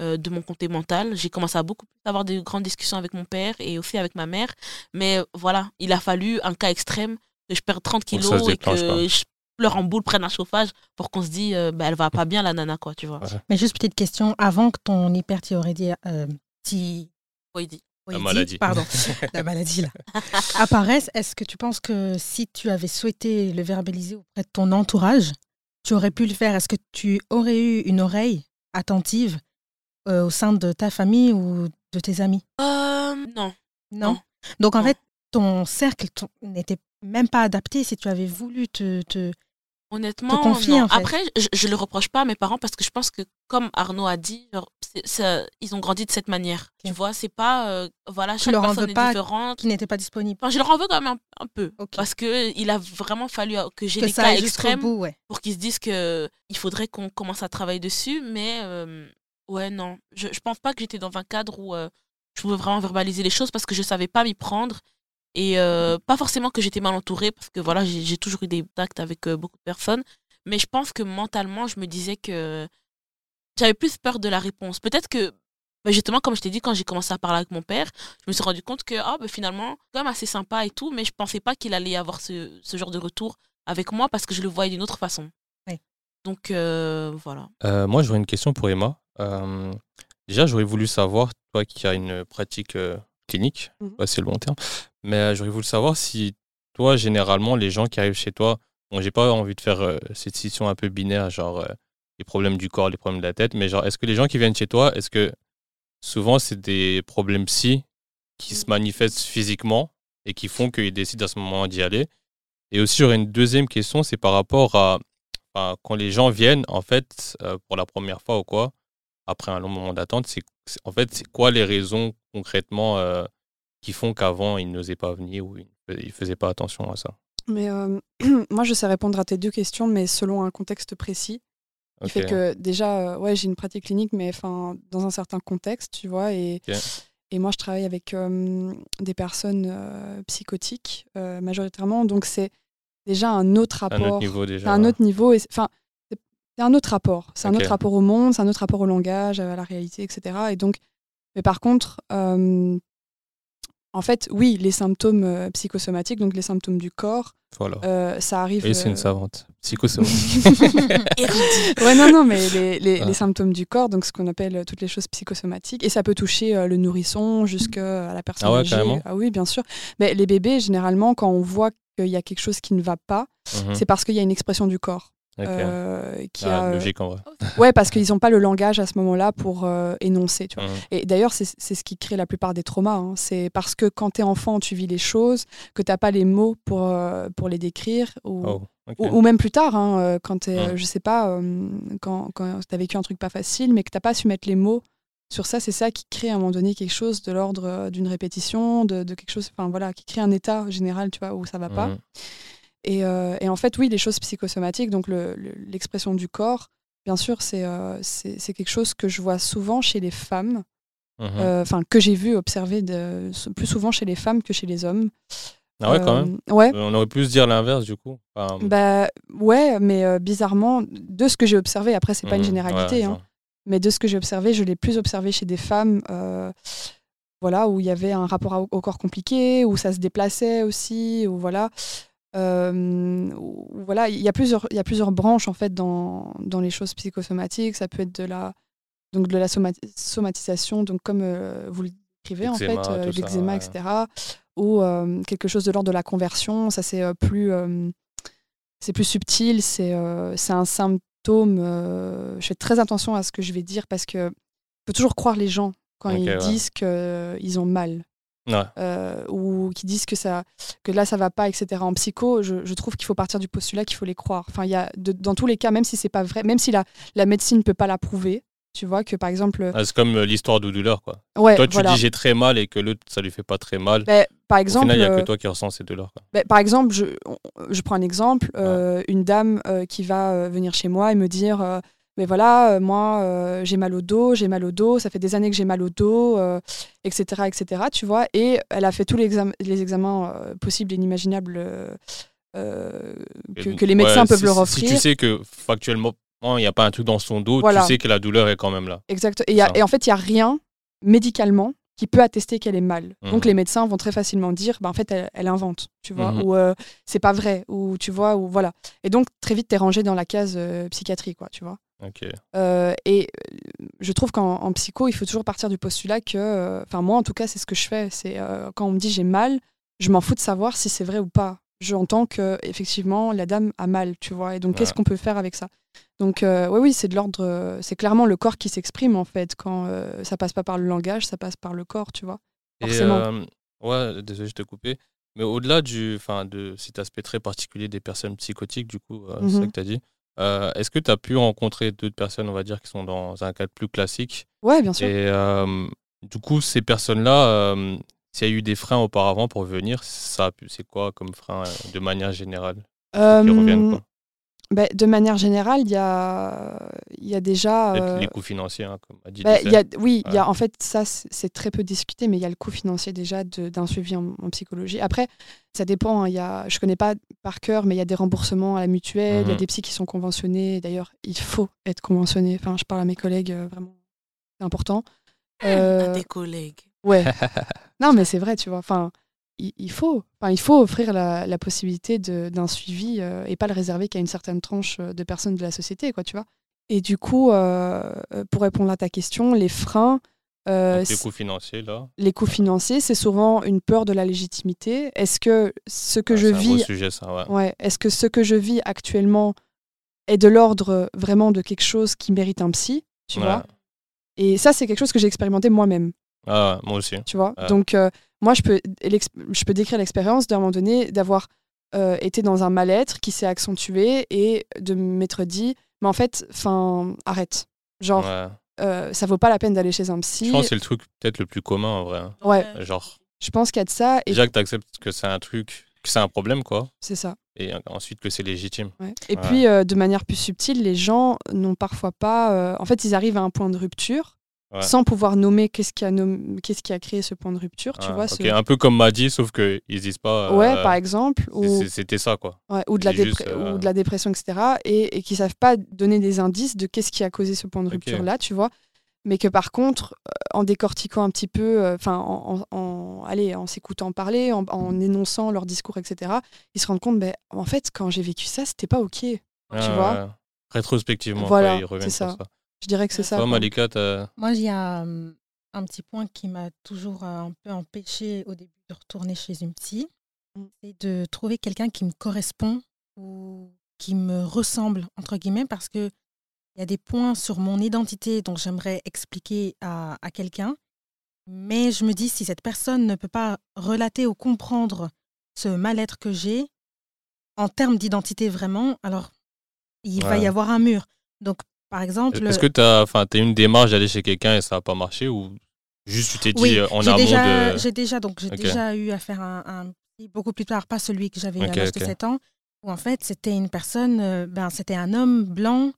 euh, de mon côté mental. J'ai commencé à beaucoup plus avoir de grandes discussions avec mon père et aussi avec ma mère. Mais euh, voilà, il a fallu un cas extrême que je perde 30 Pour que ça kilos et que quoi. je pleure en boule, prenne un chauffage pour qu'on se dise, euh, bah, elle va pas bien la nana, quoi, tu vois. Ouais. Mais juste petite question, avant que ton hyperthyroïdie, euh. La maladie. pardon, la maladie là, apparaisse, est-ce que tu penses que si tu avais souhaité le verbaliser auprès de ton entourage, tu aurais pu le faire? Est-ce que tu aurais eu une oreille attentive euh, au sein de ta famille ou de tes amis? Euh, non. Non? Donc en Non. fait, ton cercle n'était même pas adapté si tu avais voulu te, te Honnêtement, te confie, non. en fait. Après, je, je le reproche pas à mes parents parce que je pense que, comme Arnaud a dit, genre, ils ont grandi de cette manière. Tu Ok. vois, c'est pas, euh, voilà, chaque leur en personne veux est pas différente. Qui n'était pas disponible? Enfin, je leur en veux quand même un, un peu. Ok. Parce que il a vraiment fallu euh, que j'ai des cas extrêmes bout, ouais. pour qu'ils se disent que il faudrait qu'on commence à travailler dessus. Mais euh, ouais, non. Je, je pense pas que j'étais dans un cadre où euh, je pouvais vraiment verbaliser les choses parce que je savais pas m'y prendre. Et euh, pas forcément que j'étais mal entourée parce que voilà, j'ai toujours eu des contacts avec euh, beaucoup de personnes. Mais je pense que mentalement, je me disais que j'avais plus peur de la réponse. Peut-être que, bah, justement, comme je t'ai dit, quand j'ai commencé à parler avec mon père, je me suis rendu compte que ah, bah, finalement, quand même assez sympa et tout, mais je pensais pas qu'il allait avoir ce, ce genre de retour avec moi parce que je le voyais d'une autre façon. Oui. Donc euh, voilà. Euh, moi, j'aurais une question pour Emma. Euh, déjà, j'aurais voulu savoir, toi qui as une pratique euh, clinique, ouais, c'est le bon terme, mais euh, j'aurais voulu savoir si toi, généralement, les gens qui arrivent chez toi, bon, j'ai pas envie de faire euh, cette scission un peu binaire, genre les problèmes du corps, les problèmes de la tête, mais genre, est-ce que les gens qui viennent chez toi, est-ce que souvent c'est des problèmes psy qui se manifestent physiquement et qui font qu'ils décident à ce moment d'y aller? Et aussi, j'aurais une deuxième question, c'est par rapport à enfin, quand les gens viennent, en fait, pour la première fois ou quoi, après un long moment d'attente, c'est en fait, c'est quoi les raisons concrètement euh, qui font qu'avant, ils n'osaient pas venir ou ils ne faisaient pas attention à ça? Mais euh, moi, je sais répondre à tes deux questions, mais selon un contexte précis. Qui Ok. fait que déjà, euh, ouais, j'ai une pratique clinique, mais enfin, dans un certain contexte, tu vois. Et, et moi, je travaille avec des personnes psychotiques, majoritairement. Donc, c'est déjà un autre Un rapport. autre niveau déjà. un autre niveau. et c'est- Enfin, c'est c'est un autre rapport. C'est un autre rapport au monde, c'est un autre rapport au langage, à la réalité, etc. Et donc, mais par contre, euh, en fait, oui, les symptômes euh, psychosomatiques, donc les symptômes du corps, Voilà. euh, ça arrive. Oui, c'est une savante. Psychosomatique. Ouais, non, non, mais les, les- Ah. les symptômes du corps, donc ce qu'on appelle toutes les choses psychosomatiques, et ça peut toucher euh, le nourrisson jusqu'à la personne Ah ouais, âgée. carrément Ah oui, bien sûr. Mais les bébés, généralement, quand on voit qu'il y a quelque chose qui ne va pas, Mhm. c'est parce qu'il y a une expression du corps. Euh, qui Ah, a, euh, logique en vrai. Ouais, parce qu'ils n'ont pas le langage à ce moment-là pour euh, énoncer. Tu vois. Mhm. Et d'ailleurs, c'est ce qui crée la plupart des traumas. hein. C'est parce que quand tu es enfant, tu vis les choses, que tu n'as pas les mots pour, euh, pour les décrire. Ou, Oh, ou, ou même plus tard, hein, quand tu Mm. je sais pas, quand, quand tu as vécu un truc pas facile, mais que tu n'as pas su mettre les mots sur ça, c'est ça qui crée à un moment donné quelque chose de l'ordre d'une répétition, de, de quelque chose, enfin voilà, qui crée un état général, tu vois, où ça va pas. Mhm. Et, euh, et en fait, oui, les choses psychosomatiques, donc le- le- l'expression du corps, bien sûr, c'est euh, c'est quelque chose que je vois souvent chez les femmes, Mhm. euh, enfin, que j'ai vu observer de, plus souvent chez les femmes que chez les hommes. Ah ouais, quand même. Ouais. On aurait pu se dire l'inverse du coup. Enfin, Bah, ouais, mais bizarrement, de ce que j'ai observé, après, c'est pas une mhm, généralité, ouais, hein, mais de ce que j'ai observé, je l'ai plus observé chez des femmes, voilà, où il y avait un rapport au, au corps compliqué, où ça se déplaçait aussi, où voilà. Euh, voilà, il y a plusieurs, il y a plusieurs branches en fait dans, dans les choses psychosomatiques. Ça peut être de la, donc de la somati- somatisation, donc comme euh, vous le décrivez en fait, L'eczéma, euh, l'eczéma, ouais. etc. Ou quelque chose de l'ordre de la conversion. Ça c'est plus, c'est plus subtil. C'est, c'est un symptôme. je fais très attention à ce que je vais dire parce que faut toujours croire les gens quand ils ouais. disent qu'ils ont mal Ouais. euh, ou qui disent que, ça, que là ça va pas, etc. En psycho, je, je trouve qu'il faut partir du postulat qu'il faut les croire. Enfin, il y a de- dans tous les cas, même si c'est pas vrai, même si la, la médecine ne peut pas la prouver, tu vois que par exemple, Ah, c'est comme euh, l'histoire de douleur quoi. ouais, toi tu voilà. dis j'ai très mal et que l'autre ça lui fait pas très mal. Ben, par exemple, il y a que euh, toi qui ressens ces douleurs. quoi. ben, par exemple, je, je prends un exemple, euh, une dame euh, qui va euh, venir chez moi et me dire, euh, mais voilà, euh, moi euh, j'ai mal au dos, j'ai mal au dos, ça fait des années que j'ai mal au dos, euh, etc., etc. Tu vois, et elle a fait tous les, exam- les examens possibles et inimaginables que, Et que les médecins ouais, peuvent si- leur offrir. Si tu sais que factuellement il n'y a pas un truc dans son dos, Voilà. tu sais que la douleur est quand même là. Exact. Et, il y a- Ça. et en fait, il n'y a rien médicalement qui peut attester qu'elle est mal. Donc Mhm. les médecins vont très facilement dire, bah, en fait, elle, elle invente, tu vois, Mhm. ou euh, c'est pas vrai, ou tu vois, ou voilà. Et donc très vite, tu es rangé dans la case euh, psychiatrie, quoi, tu vois. Ok. Euh, et euh, je trouve qu'en en psycho, il faut toujours partir du postulat que, euh, enfin moi en tout cas, c'est ce que je fais. C'est euh, quand on me dit j'ai mal, je m'en fous de savoir si c'est vrai ou pas. J'entends que effectivement la dame a mal, tu vois. Et donc qu'est-ce qu'on peut faire avec ça? Donc oui, oui, c'est de l'ordre. c'est clairement le corps qui s'exprime en fait. Quand ça passe pas par le langage, ça passe par le corps, tu vois. Et, Forcément. ouais, désolé, je te coupé. Mais au-delà du, enfin, de cet aspect très particulier des personnes psychotiques, du coup, c'est Mhm. ça que tu as dit, euh, est-ce que tu as pu rencontrer d'autres personnes, on va dire, qui sont dans un cadre plus classique? Ouais, bien sûr. Et euh, du coup, ces personnes-là, euh, s'il y a eu des freins auparavant pour venir, ça, c'est quoi comme frein de manière générale? Qui reviennent, quoi? Bah, de manière générale, il y a, il y a déjà. Peut-être euh, les coûts financiers, hein, comme a dit bah, y a, oui, il y a, en fait, ça, c'est très peu discuté, mais il y a le coût financier déjà d'un suivi en, en psychologie. Après, ça dépend. hein, il y a, je connais pas par cœur, mais il y a des remboursements à la mutuelle, il y a Mhm. des psys qui sont conventionnés. D'ailleurs, il faut être conventionné. Enfin, je parle à mes collègues, euh, vraiment, c'est important. À Euh, des collègues. Ouais. non, mais c'est vrai, tu vois. Enfin, il, il faut, enfin, il faut offrir la, la possibilité d'un suivi euh, et pas le réserver qu'à une certaine tranche euh, de personnes de la société, quoi, tu vois. Et du coup, euh, pour répondre à ta question, les freins, euh, les coûts financiers, là, les coûts financiers, c'est souvent une peur de la légitimité. Est-ce que ce que je c'est vis, sujet, ça, ouais. ouais, est-ce que ce que je vis actuellement est de l'ordre vraiment de quelque chose qui mérite un psy, tu Ouais. vois? Et ça, c'est quelque chose que j'ai expérimenté moi-même Ah, ouais, moi aussi. tu vois? Donc, euh, moi, je peux, je peux décrire l'expérience d'un moment donné d'avoir euh, été dans un mal-être qui s'est accentué et de m'être dit, mais en fait, enfin, arrête. Genre, Ouais. euh, ça vaut pas la peine d'aller chez un psy. Je pense que c'est le truc peut-être le plus commun, en vrai. hein. Ouais, Genre, je pense qu'il y a de ça et déjà que tu acceptes que c'est un truc, que c'est un problème, quoi, c'est ça. et ensuite que c'est légitime. ouais. Et Ouais. puis, euh, de manière plus subtile, les gens n'ont parfois pas. euh, en fait, ils arrivent à un point de rupture Ouais. sans pouvoir nommer qu'est-ce qui, a nomm- qu'est-ce qui a créé ce point de rupture, tu Ah, vois. ok, ce- Un peu comme Maddy, sauf qu'ils disent pas. Ouais, euh, par exemple. Ou... C'était ça, quoi. Ouais, ou, de la juste, euh, ou de la dépression, etc. Et, et qui savent pas donner des indices de qu'est-ce qui a causé ce point de rupture-là, tu vois. Mais que par contre, euh, en décortiquant un petit peu, euh, enfin, en, en, en- allez, en s'écoutant parler, en, en énonçant leur discours, etc., ils se rendent compte, ben, en fait, quand j'ai vécu ça, c'était pas OK. Ah, vois ouais. Rétrospectivement, Voilà, ils reviennent sur ça. Je dirais que c'est ça. Toi. Malika, Moi, il y a un petit point qui m'a toujours euh, un peu empêché au début de retourner chez une psy. Mm. C'est de trouver quelqu'un qui me correspond ou qui me ressemble, entre guillemets, parce que il y a des points sur mon identité dont j'aimerais expliquer à, à quelqu'un. Mais je me dis, si cette personne ne peut pas relater ou comprendre ce mal-être que j'ai, en termes d'identité vraiment, alors il va y avoir un mur. Donc, par exemple. Est-ce que tu as, as eu une démarche d'aller chez quelqu'un et ça n'a pas marché ou juste tu t'es dit Oui, euh, en j'ai amont déjà, de. j'ai déjà, donc, j'ai déjà eu à faire un, un beaucoup plus tard, pas celui que j'avais Ok, à l'âge de ok. 7 ans, où en fait c'était une personne, euh, ben, c'était un homme blanc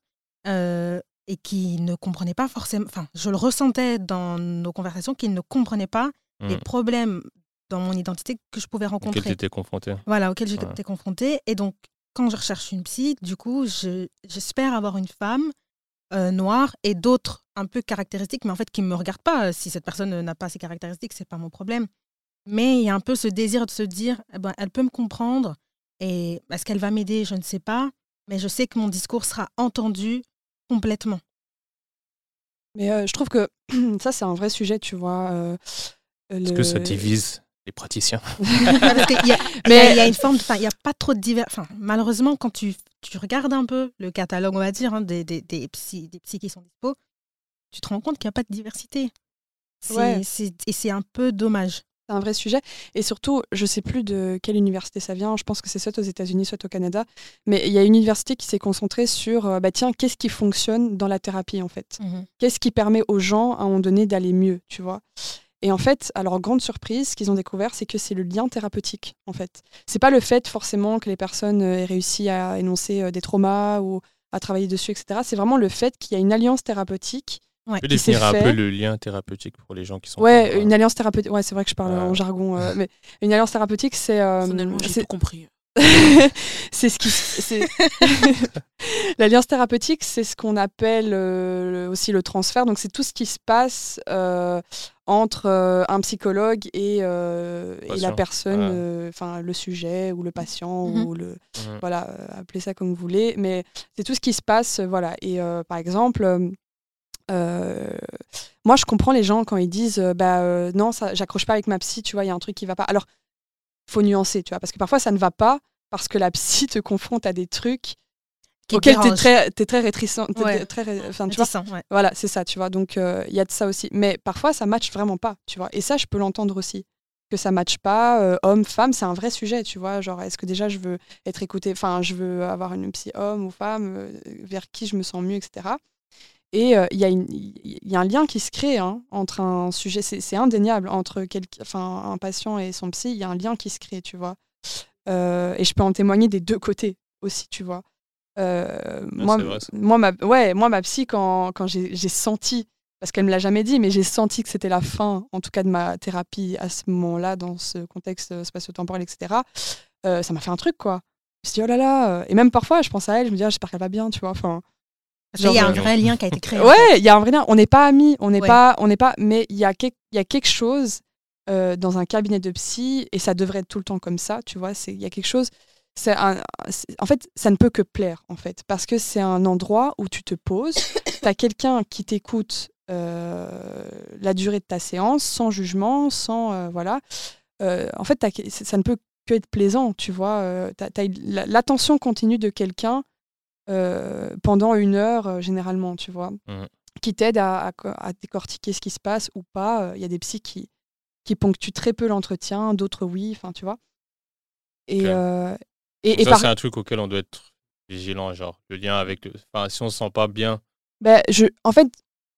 euh, et qui ne comprenait pas forcément, enfin je le ressentais dans nos conversations, qu'il ne comprenait pas les Hmm. problèmes dans mon identité que je pouvais auquel tu rencontrer. étais confronté Voilà, auquel j'ai Ouais. confrontée. Et donc, quand je recherche une psy, du coup, je- j'espère avoir une femme euh, noire et d'autres un peu caractéristiques, mais en fait qui ne me regardent pas. Si cette personne n'a pas ces caractéristiques, c'est pas mon problème. Mais il y a un peu ce désir de se dire, eh ben, elle peut me comprendre et est-ce qu'elle va m'aider? Je ne sais pas. Mais je sais que mon discours sera entendu complètement. Mais euh, je trouve que ça, c'est un vrai sujet, tu vois. euh, Est-ce que ça divise les praticiens? Qu'il y a- y, a- il y a une forme, il y a pas trop de divers. Enfin, malheureusement, quand tu, tu regardes un peu le catalogue, on va dire, hein, des, des, des, psy, des qui sont dispo, tu te rends compte qu'il n'y a pas de diversité. Ouais. et c'est un peu dommage. C'est un vrai sujet. Et surtout, je sais plus de quelle université ça vient. Je pense que c'est soit aux États-Unis, soit au Canada. Mais il y a une université qui s'est concentrée sur, euh, bah tiens, qu'est-ce qui fonctionne dans la thérapie en fait? Qu'est-ce qui permet aux gens à un moment donné d'aller mieux, tu vois? Et en fait, à leur grande surprise, ce qu'ils ont découvert, c'est que c'est le lien thérapeutique, en fait. C'est pas le fait forcément que les personnes euh, aient réussi à énoncer euh, des traumas ou à travailler dessus, etc. C'est vraiment le fait qu'il y a une alliance thérapeutique. Ouais. Tu peux définir un fait. peu le lien thérapeutique pour les gens qui sont. Ouais, pas- une alliance thérapeutique. Ouais, c'est vrai que je parle Ouais. en jargon, euh, mais une alliance thérapeutique, c'est. euh, Personnellement, j'ai compris. C'est ce qui l'alliance thérapeutique c'est ce qu'on appelle euh, aussi le transfert donc c'est tout ce qui se passe euh, entre euh, un psychologue et, euh, et la Patient. personne Ouais. euh, enfin le sujet ou le patient Mhm. ou le Mhm. voilà euh, appelez ça comme vous voulez mais c'est tout ce qui se passe voilà et euh, par exemple euh, euh, moi je comprends les gens quand ils disent euh, bah euh, non ça j'accroche pas avec ma psy tu vois il y a un truc qui va pas alors faut nuancer tu vois parce que parfois ça ne va pas parce que la psy te confronte à des trucs Qui auxquels tu es dérange. très, t'es très Ouais. très ré- enfin, tu vois, Réticent, ouais. voilà, c'est ça, tu vois. Donc, il y a de ça aussi. Mais parfois, ça matche vraiment pas, tu vois. Et ça, je peux l'entendre aussi. que ça matche pas, euh, homme, femme, c'est un vrai sujet, tu vois. Genre, est-ce que déjà je veux être écoutée, enfin, je veux avoir une psy homme ou femme, euh, vers qui je me sens mieux, etc. Et euh, il y, a y un lien qui se crée hein, entre un sujet, c'est indéniable, entre enfin, un patient et son psy, il y a un lien qui se crée, tu vois. Euh, et je peux en témoigner des deux côtés aussi, tu vois. Euh, moi, vrai, ma, ouais, moi, ma psy, quand, quand j'ai senti, parce qu'elle me l'a jamais dit, mais j'ai senti que c'était la fin, en tout cas de ma thérapie à ce moment-là, dans ce contexte spatio-temporel, etc., ça m'a fait un truc, quoi. Je me suis dit, oh là là. Et même parfois, je pense à elle, je me dis, ah, j'espère qu'elle va bien, tu vois. Enfin, Parce qu'il y a un Genre, vrai lien qui a été créé. Ouais, il y a un vrai lien. On n'est pas amis, on n'est Ouais. pas, on n'est pas, mais il y a quelque, y a quelque chose euh, dans un cabinet de psy et ça devrait être tout le temps comme ça, tu vois. C'est, il y a quelque chose. C'est en fait, ça ne peut que plaire, en fait, parce que c'est un endroit où tu te poses, tu as quelqu'un qui t'écoute euh, la durée de ta séance, sans jugement, sans euh, voilà. Euh, en fait, ça ne peut que être plaisant, tu vois. Euh, l'attention continue de quelqu'un euh, pendant une heure, euh, généralement, tu vois, Mhm. qui t'aide à, à co- à décortiquer ce qui se passe ou pas. Il y a des psys qui, qui ponctuent très peu l'entretien, d'autres oui, enfin, tu vois. Et, Ok. euh, et, et ça, par- c'est un truc auquel on doit être vigilant, genre le lien avec le. Enfin, si on se sent pas bien, ben, je, en fait,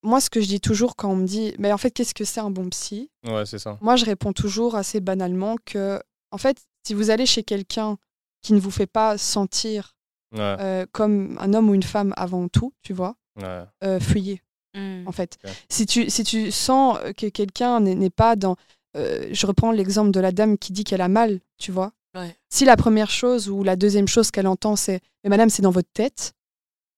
moi, ce que je dis toujours quand on me dit, mais en fait, qu'est-ce que c'est un bon psy? Ouais, c'est ça. Moi, je réponds toujours assez banalement que, en fait, si vous allez chez quelqu'un qui ne vous fait pas sentir Ouais, euh, comme un homme ou une femme avant tout, tu vois, ouais. euh, fuyez. Mm. en fait. Si, tu, si tu sens que quelqu'un n'est pas dans... euh, je reprends l'exemple de la dame qui dit qu'elle a mal, tu vois. Ouais. Si la première chose ou la deuxième chose qu'elle entend, c'est « Mais madame, c'est dans votre tête »,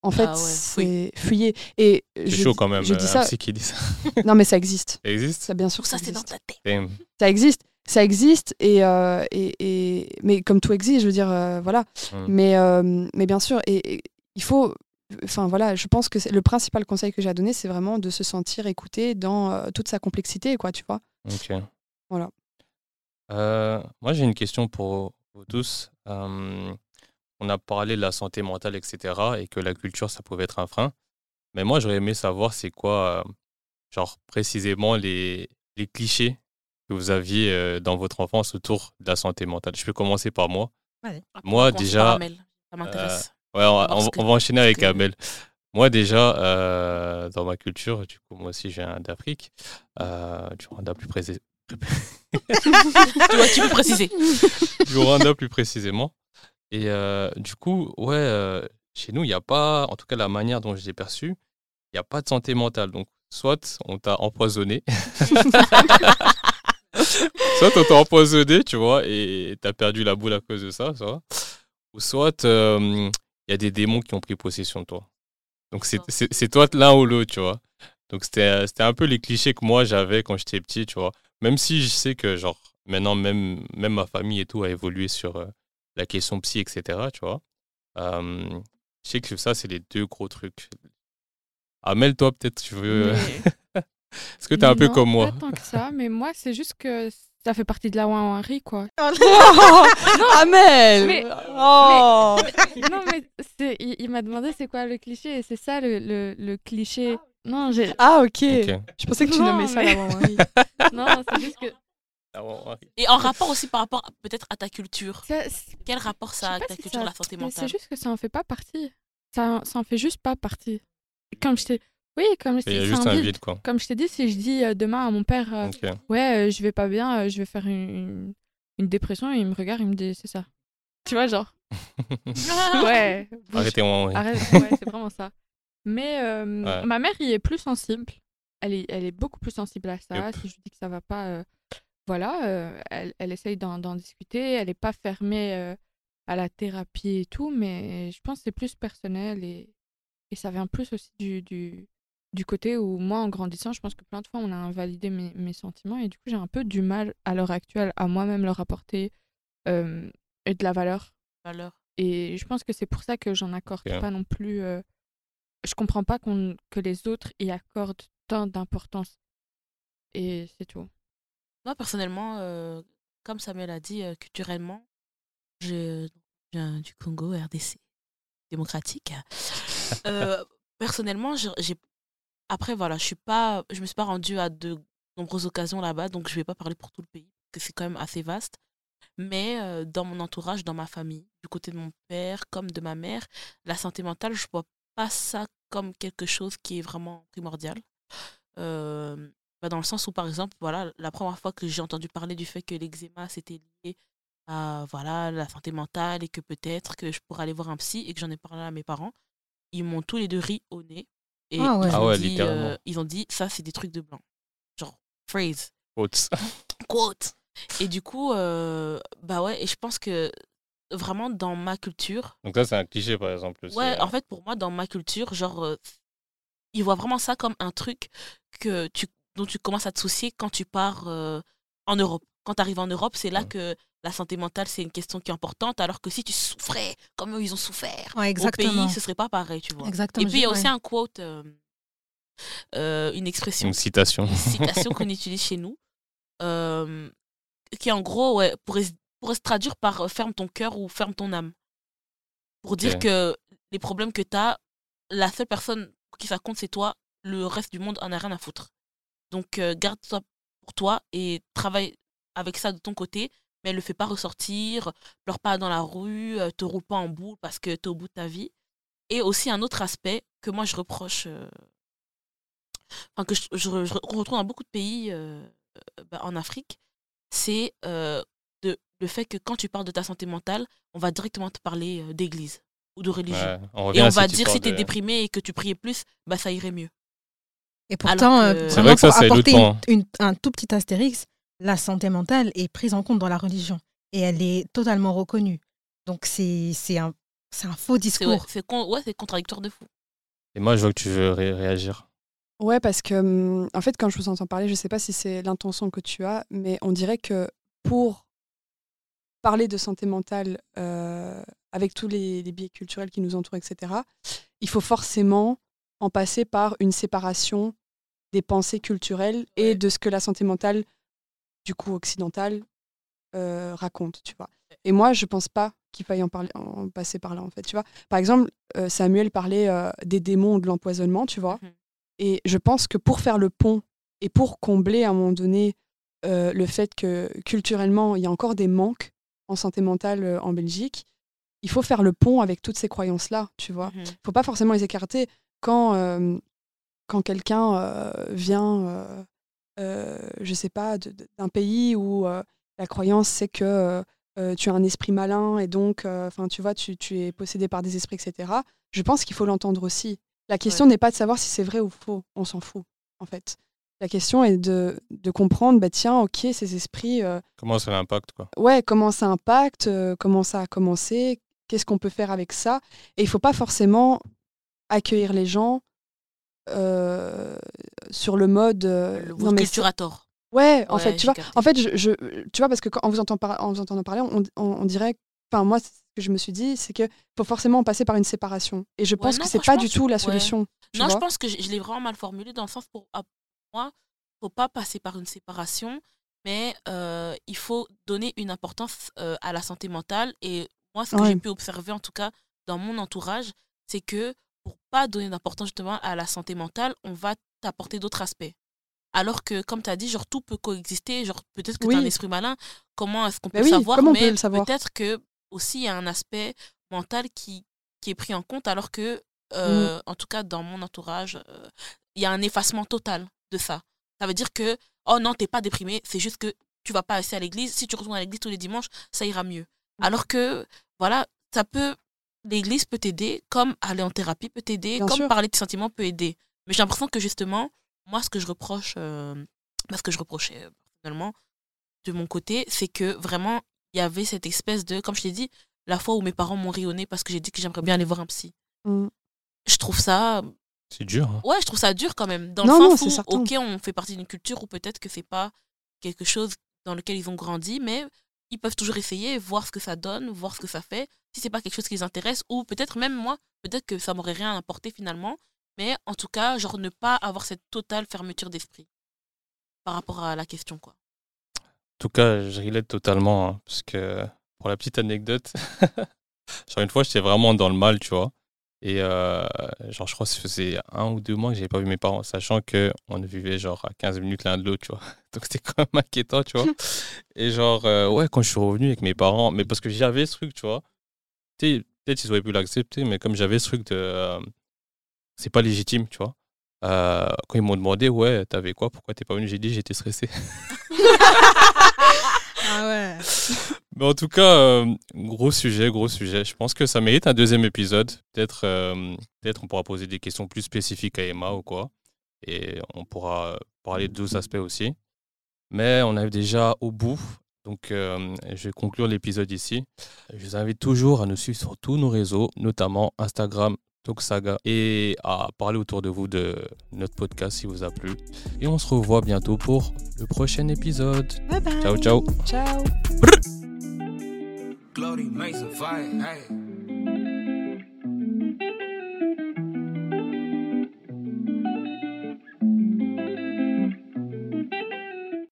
en fait, Ah ouais, c'est fuyez. Et C'est je chaud dis- quand même. Je euh, dis un ça... psy qui dit ça. Non, mais ça existe. Ça existe? Ça, bien sûr, ça, ça, c'est dans ta tête. Ça existe. Ça existe. Et, euh, et, et... Mais comme tout existe, je veux dire, euh, voilà. Mm. Mais, euh, mais bien sûr, et, et il faut. Enfin voilà, je pense que le principal conseil que j'ai à donner, c'est vraiment de se sentir écouté dans toute sa complexité, quoi, tu vois. Ok. Voilà. Moi, j'ai une question pour vous tous. On a parlé de la santé mentale, etc., et que la culture, ça pouvait être un frein. Mais moi, j'aurais aimé savoir c'est quoi, genre précisément les, les clichés que vous aviez euh, dans votre enfance autour de la santé mentale. Je peux commencer par moi. Après, Moi, on commence déjà. Ça m'intéresse. Ouais, on, on- que- on va enchaîner avec Amel. Moi, déjà, euh, dans ma culture, du coup, moi aussi, j'ai un d'Afrique, euh, du Rwanda plus, précis- tu, vois, tu peux préciser. du Rwanda plus précisément. Et euh, du coup, ouais, euh, chez nous, il n'y a pas, en tout cas, la manière dont je l'ai perçu, il n'y a pas de santé mentale. Donc, soit on t'a empoisonné, soit on t'a empoisonné, tu vois, et t'as perdu la boule à cause de ça, ça. Ou soit euh, il y a des démons qui ont pris possession de toi. Donc c'est- c'est toi l'un ou l'autre, tu vois. Donc c'était un peu les clichés que moi j'avais quand j'étais petit, tu vois. Même si je sais que genre maintenant même même ma famille et tout a évolué sur euh, la question psy, etc. Tu vois. Euh, je sais que ça c'est les deux gros trucs. Amel, toi peut-être tu veux. Est-ce que t'es un peu Non, comme moi Pas tant que ça, mais moi, c'est juste que ça fait partie de la ouin quoi. Amel Mais- Oh non, mais il, il m'a demandé c'est quoi le cliché, et c'est ça le, le, le cliché. Non, j'ai. Ah, ok. Ok. Je pensais que tu Non, nommais ça mais- la Wawari. Non, c'est juste que. Et en rapport aussi par rapport à- peut-être à ta culture. ça- Quel rapport ça a pas ta si culture ça- de la santé mais mentale C'est juste que ça en fait pas partie. Ça, ça en fait juste pas partie. Comme je t'ai. Oui, comme je t'ai dit, juste c'est un vide. quoi. Comme je t'ai dit, si je dis euh, demain à mon père, euh, Ok. ouais, euh, je vais pas bien, euh, je vais faire une, une, dépression, et il me regarde, il me dit, c'est ça. Tu vois, genre. Ouais. bouge. Arrêtez moi. Arrête, ouais, c'est vraiment ça. Mais euh, Ouais. ma mère y est plus sensible. Elle est, elle est beaucoup plus sensible à ça. Si je lui dis que ça va pas, voilà, elle, elle essaye d'en discuter. Elle n'est pas fermée à la thérapie et tout, mais je pense que c'est plus personnel et, et ça vient plus aussi du, du, du côté où moi, en grandissant, je pense que plein de fois, on a invalidé mes, mes sentiments et du coup, j'ai un peu du mal à l'heure actuelle à moi-même leur apporter euh, de la valeur. Valeur. Et je pense que c'est pour ça que j'en accorde pas non plus. euh, Je comprends pas qu'on que les autres y accordent tant d'importance. Et c'est tout. Moi, personnellement, euh, comme Samuel a dit, euh, culturellement, je viens du Congo, RDC, démocratique. Euh, personnellement, j'ai. Après, voilà, je suis je me suis pas rendue à de nombreuses occasions là-bas, donc je vais pas parler pour tout le pays. que c'est quand même assez vaste. Mais dans mon entourage, dans ma famille, du côté de mon père comme de ma mère, la santé mentale, je vois pas ça comme quelque chose qui est vraiment primordial. Bah, dans le sens où, par exemple, voilà, la première fois que j'ai entendu parler du fait que l'eczéma c'était lié à voilà, la santé mentale et que peut-être que je pourrais aller voir un psy et que j'en ai parlé à mes parents, ils m'ont tous les deux ri au nez. Et Ah ouais. ils, Ah ouais, dit, euh, ils ont dit, ça, c'est des trucs de blanc. Genre, phrase, Haute. quote. Et du coup, euh, bah ouais, et je pense que vraiment dans ma culture, Donc ça, c'est un cliché, par exemple. aussi, ouais, euh. en fait, pour moi, dans ma culture, genre, euh, ils voient vraiment ça comme un truc que tu, dont tu commences à te soucier quand tu pars euh, en Europe. Quand tu arrives en Europe, c'est là Ouais. que la santé mentale, c'est une question qui est importante, alors que si tu souffrais comme eux, ils ont souffert, Ouais, au pays, ce serait pas pareil, tu vois. Exactement. Et puis, il y a aussi un quote, euh, euh, une expression Une citation. une citation qu'on utilise chez nous, euh, qui en gros ouais, pourrait, se- pourrait se traduire par euh, ferme ton cœur ou ferme ton âme. Pour dire que les problèmes que tu as, la seule personne pour qui ça compte, c'est toi. Le reste du monde en a rien à foutre. Donc euh, garde ça pour toi et travaille avec ça de ton côté, mais le fais pas ressortir, pleure pas dans la rue, euh, te roule pas en boule parce que tu es au bout de ta vie. Et aussi un autre aspect que moi je reproche, euh, enfin que je, je- je retrouve dans beaucoup de pays euh, bah, en Afrique, c'est euh, de, le fait que quand tu parles de ta santé mentale, on va directement te parler euh, d'église ou de religion. Ouais, on revient Et on va dire si tu es de- déprimé et que tu priais plus, bah ça irait mieux. Et pourtant, euh, que- C'est vrai que ça, pour ça aide apporter autant. une- une- un tout petit astérix, la santé mentale est prise en compte dans la religion et elle est totalement reconnue. Donc c'est c'est un, c'est un faux C'est ouais, discours. c'est con- ouais, c'est contradictoire de fou. Et moi, je vois que tu veux ré- réagir. Ouais, parce que, hum, en fait, quand je vous entends parler, je sais pas si c'est l'intention que tu as, mais on dirait que pour parler de santé mentale euh, avec tous les, les biais culturels qui nous entourent, etc., il faut forcément en passer par une séparation des pensées culturelles et de ce que la santé mentale, du coup occidentale, euh, raconte, tu vois. Et moi, je pense pas qu'il faille en, parler, en passer par là, en fait, tu vois. Par exemple, euh, Samuel parlait euh, des démons ou de l'empoisonnement, tu vois. Mhm. Et je pense que pour faire le pont et pour combler à un moment donné euh, le fait que culturellement, il y a encore des manques en santé mentale en Belgique, il faut faire le pont avec toutes ces croyances-là, tu vois. Il faut pas forcément les écarter. Quand, quand quelqu'un vient, euh, je sais pas, d'un pays où euh, la croyance c'est que euh, tu as un esprit malin et donc, enfin, tu vois, tu, tu es possédé par des esprits, etc. Je pense qu'il faut l'entendre aussi. La question n'est pas de savoir si c'est vrai ou faux, on s'en fout, en fait. La question est de, de comprendre, bah, tiens, ok, ces esprits, euh, Comment ça l'impacte, quoi? ouais, comment ça impacte, euh, comment ça a commencé, qu'est-ce qu'on peut faire avec ça? Et il faut pas forcément accueillir les gens euh, sur le mode. euh, Le non, mais culturator. Ouais, en Ouais, fait, tu vois, capté. en fait, je, je- tu vois, parce que quand on vous entend par- en vous entendant parler, on, on, on dirait, enfin moi, ce que je me suis dit, c'est que faut forcément passer par une séparation. Et je Ouais, pense non, que c'est pas du tout la ouais. solution. Non, je pense que je, je l'ai vraiment mal formulé dans le sens pour, pour moi, faut pas passer par une séparation, mais euh, il faut donner une importance euh, à la santé mentale. Et moi, ce que Ouais. j'ai pu observer, en tout cas dans mon entourage, c'est que pour pas donner d'importance justement à la santé mentale, on va t'apporter d'autres aspects. Alors que, comme tu as dit, genre tout peut coexister. Genre peut-être que tu as un esprit malin. Comment est-ce qu'on peut Bah oui, savoir? Mais peut peut-être que aussi il y a un aspect mental qui, qui est pris en compte, alors que, Mm. euh, en tout cas dans mon entourage, euh, il y a un effacement total de ça. Ça veut dire que, oh non, t'es pas déprimé, c'est juste que tu vas pas assez à l'église. Si tu retournes à l'église tous les dimanches, ça ira mieux. Mm. Alors que, voilà, ça peut, l'église peut t'aider, comme aller en thérapie peut t'aider, comme sûr. parler de tes sentiments peut aider. Mais j'ai l'impression que justement, moi, ce que je reproche, euh, bah, ce que je reprochais euh, personnellement de mon côté, c'est que vraiment, il y avait cette espèce de, comme je t'ai dit, la fois où mes parents m'ont ri au nez parce que j'ai dit que j'aimerais bien aller voir un psy. Mm. Je trouve ça C'est dur. hein. Ouais, je trouve ça dur quand même. Dans Non, le sens où, certain. ok, on fait partie d'une culture où peut-être que c'est pas quelque chose dans lequel ils ont grandi, mais ils peuvent toujours essayer, voir ce que ça donne, voir ce que ça fait. Si c'est pas quelque chose qui les intéresse, ou peut-être même moi, peut-être que ça m'aurait rien apporté finalement, mais en tout cas, genre ne pas avoir cette totale fermeture d'esprit par rapport à la question, quoi. En tout cas, je relate totalement. hein, parce que, pour la petite anecdote, genre une fois, j'étais vraiment dans le mal, tu vois. Et euh, genre, je crois que ça faisait un ou deux mois que j'avais pas vu mes parents, sachant qu'on vivait genre à 15 minutes l'un de l'autre, tu vois. Donc c'était quand même inquiétant, tu vois. Et genre, euh, ouais, quand je suis revenu avec mes parents, mais parce que j'avais ce truc, tu vois. Peut-être ils auraient pu l'accepter, mais comme j'avais ce truc de. euh, c'est pas légitime, tu vois. Euh, quand ils m'ont demandé, ouais, t'avais quoi, pourquoi t'es pas venu, j'ai dit, j'étais stressé. Ah ouais. Mais en tout cas, euh, gros sujet, gros sujet. Je pense que ça mérite un deuxième épisode. Peut-être euh, peut-être on pourra poser des questions plus spécifiques à Emma ou quoi. Et on pourra parler de deux aspects aussi. Mais on arrive déjà au bout. Donc euh, je vais conclure l'épisode ici. Je vous invite toujours à nous suivre sur tous nos réseaux, notamment Instagram, Toksaga et à parler autour de vous de notre podcast si vous a plu. Et on se revoit bientôt pour le prochain épisode. Bye bye. Ciao, ciao. Ciao.